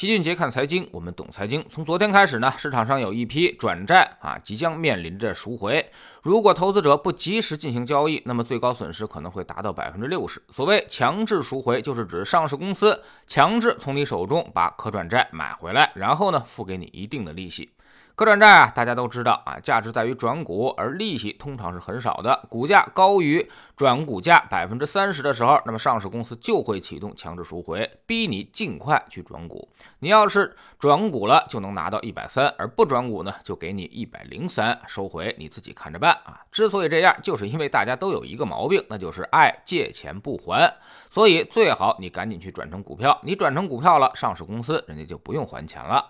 齐俊杰看财经，我们懂财经。从昨天开始呢，市场上有一批转债啊，即将面临着赎回。如果投资者不及时进行交易，那么最高损失可能会达到百分之六十。所谓强制赎回，就是指上市公司强制从你手中把可转债买回来，然后呢，付给你一定的利息。可转债啊，大家都知道啊，价值在于转股，而利息通常是很少的。股价高于转股价百分之三十的时候，那么上市公司就会启动强制赎回，逼你尽快去转股。你要是转股了，就能拿到一百三；而不转股呢，就给你一百零三，收回你自己看着办啊。之所以这样，就是因为大家都有一个毛病，那就是爱借钱不还。所以最好你赶紧去转成股票。你转成股票了，上市公司人家就不用还钱了。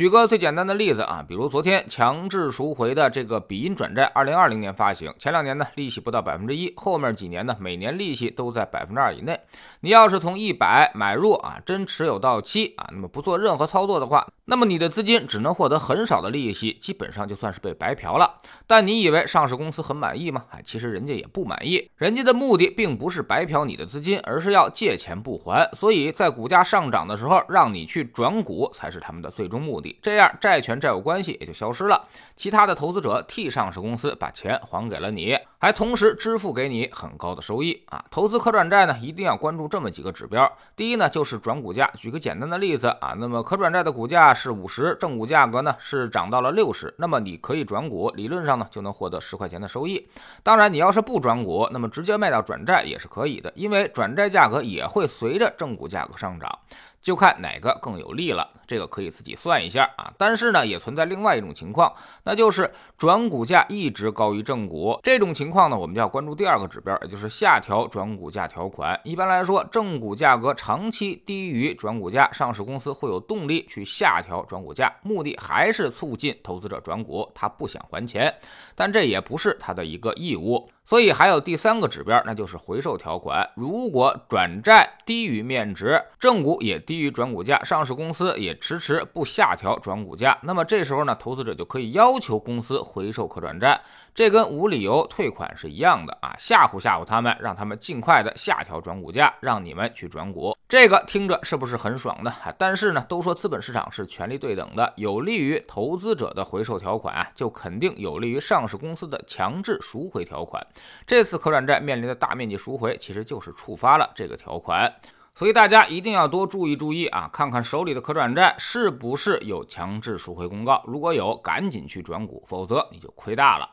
举个最简单的例子啊，比如昨天强制赎回的这个比音转债，二零二零年发行，前两年呢利息不到百分之一，后面几年呢每年利息都在百分之二以内。你要是从一百买入啊，真持有到期啊，那么不做任何操作的话，那么你的资金只能获得很少的利息，基本上就算是被白嫖了。但你以为上市公司很满意吗？哎，其实人家也不满意，人家的目的并不是白嫖你的资金，而是要借钱不还。所以在股价上涨的时候，让你去转股才是他们的最终目的。这样债权债务关系也就消失了，其他的投资者替上市公司把钱还给了你，还同时支付给你很高的收益啊！投资可转债呢，一定要关注这么几个指标。第一呢，就是转股价。举个简单的例子啊，那么可转债的股价是五十，正股价格呢是涨到了六十，那么你可以转股，理论上呢就能获得十块钱的收益。当然，你要是不转股，那么直接卖掉转债也是可以的，因为转债价格也会随着正股价格上涨。就看哪个更有利了，这个可以自己算一下啊。但是呢，也存在另外一种情况，那就是转股价一直高于正股。这种情况呢，我们就要关注第二个指标，也就是下调转股价条款。一般来说，正股价格长期低于转股价，上市公司会有动力去下调转股价，目的还是促进投资者转股。他不想还钱，但这也不是他的一个义务。所以还有第三个指标，那就是回售条款。如果转债低于面值，正股也低于转股价，上市公司也迟迟不下调转股价，那么这时候呢，投资者就可以要求公司回收可转债。这跟无理由退款是一样的啊，吓唬吓唬他们，让他们尽快的下调转股价，让你们去转股。这个听着是不是很爽呢？但是呢，都说资本市场是权力对等的，有利于投资者的回售条款啊，就肯定有利于上市公司的强制赎回条款。这次可转债面临的大面积赎回，其实就是触发了这个条款。所以大家一定要多注意注意啊，看看手里的可转债是不是有强制赎回公告，如果有，赶紧去转股，否则你就亏大了。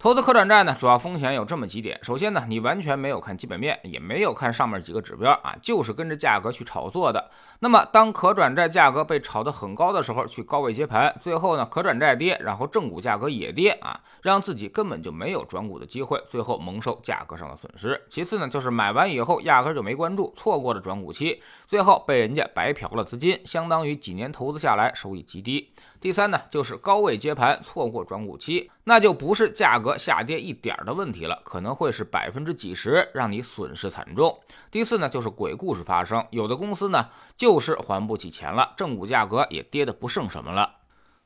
投资可转债呢，主要风险有这么几点。首先呢，你完全没有看基本面，也没有看上面几个指标啊，就是跟着价格去炒作的。那么，当可转债价格被炒得很高的时候，去高位接盘，最后呢，可转债跌，然后正股价格也跌啊，让自己根本就没有转股的机会，最后蒙受价格上的损失。其次呢，就是买完以后压根就没关注，错过了转股期，最后被人家白嫖了资金，相当于几年投资下来收益极低。第三呢，就是高位接盘，错过转股期，那就不是价格下跌一点的问题了，可能会是百分之几十，让你损失惨重。第四呢，就是鬼故事发生，有的公司呢就是还不起钱了，正股价格也跌得不剩什么了，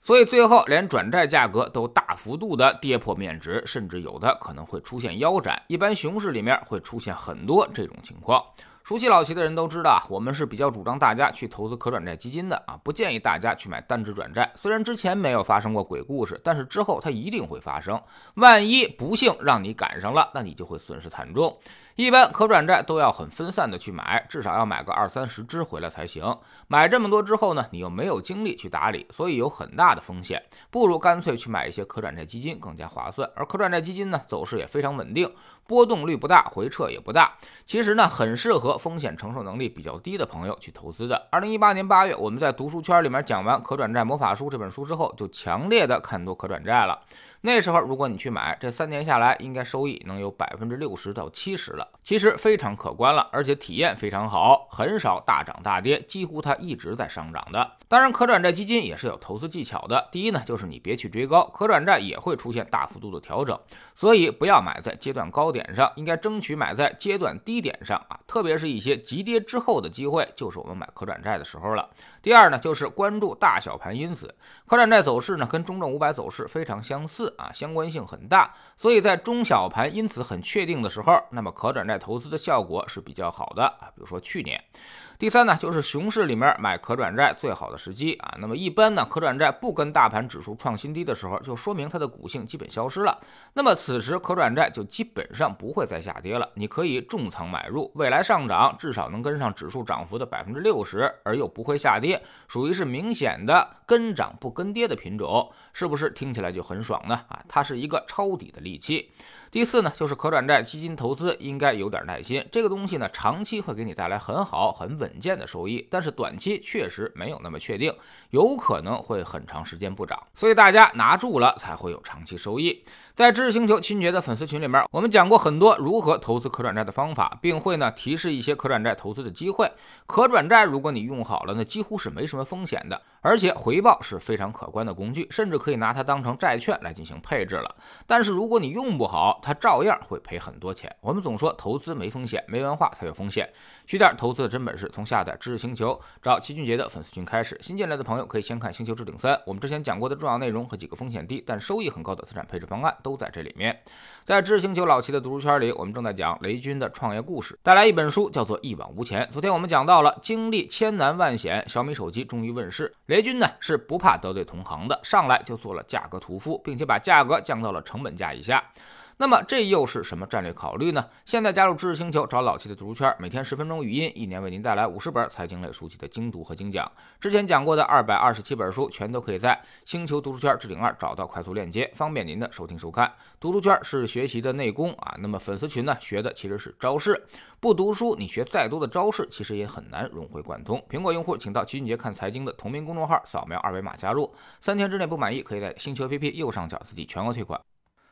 所以最后连转债价格都大幅度的跌破面值，甚至有的可能会出现腰斩。一般熊市里面会出现很多这种情况。熟悉老齐的人都知道，我们是比较主张大家去投资可转债基金的啊，不建议大家去买单只转债。虽然之前没有发生过鬼故事，但是之后它一定会发生。万一不幸让你赶上了，那你就会损失惨重。一般可转债都要很分散的去买，至少要买个二三十只回来才行。买这么多之后呢，你又没有精力去打理，所以有很大的风险。不如干脆去买一些可转债基金更加划算。而可转债基金呢，走势也非常稳定，波动率不大，回撤也不大。其实呢，很适合风险承受能力比较低的朋友去投资的。二零一八年八月，我们在读书圈里面讲完《可转债魔法书》这本书之后，就强烈的看多可转债了。那时候，如果你去买，这三年下来，应该收益能有百分之六十到七十了，其实非常可观了，而且体验非常好，很少大涨大跌，几乎它一直在上涨的。当然，可转债基金也是有投资技巧的。第一呢，就是你别去追高，可转债也会出现大幅度的调整，所以不要买在阶段高点上，应该争取买在阶段低点上啊，特别是一些急跌之后的机会，就是我们买可转债的时候了。第二呢，就是关注大小盘因子，可转债走势呢跟中证五百走势非常相似。啊，相关性很大，所以在中小盘因此很确定的时候，那么可转债投资的效果是比较好的啊。比如说去年。第三呢，就是熊市里面买可转债最好的时机啊。那么一般呢，可转债不跟大盘指数创新低的时候，就说明它的股性基本消失了。那么此时可转债就基本上不会再下跌了，你可以重仓买入，未来上涨至少能跟上指数涨幅的百分之六十，而又不会下跌，属于是明显的跟涨不跟跌的品种，是不是听起来就很爽呢？啊，它是一个抄底的利器。第四呢，就是可转债基金投资应该有点耐心，这个东西呢，长期会给你带来很好很稳稳健的收益，但是短期确实没有那么确定，有可能会很长时间不涨，所以大家拿住了才会有长期收益。在知识星球亲爵的粉丝群里面，我们讲过很多如何投资可转债的方法，并会呢提示一些可转债投资的机会。可转债如果你用好了，那几乎是没什么风险的，而且回报是非常可观的工具，甚至可以拿它当成债券来进行配置了。但是如果你用不好，它照样会赔很多钱。我们总说投资没风险，没文化才有风险。学点投资的真本事，从下载知识星球找齐俊杰的粉丝群开始。新进来的朋友可以先看《星球置顶三》，我们之前讲过的重要内容和几个风险低但收益很高的资产配置方案。都在这里面，在知识星球老齐的读书圈里，我们正在讲雷军的创业故事，带来一本书叫做《一往无前》。昨天我们讲到了，经历千难万险，小米手机终于问世。雷军呢是不怕得罪同行的，上来就做了价格屠夫，并且把价格降到了成本价以下。那么这又是什么战略考虑呢？现在加入知识星球，找老七的读书圈，每天十分钟语音，一年为您带来五十本财经类书籍的精读和精讲。之前讲过的二百二十七本书，全都可以在星球读书圈置顶二找到快速链接，方便您的收听收看。读书圈是学习的内功啊，那么粉丝群呢，学的其实是招式。不读书，你学再多的招式，其实也很难融会贯通。苹果用户请到齐俊杰看财经的同名公众号，扫描二维码加入，三天之内不满意，可以在星球 APP 右上角自己全额退款。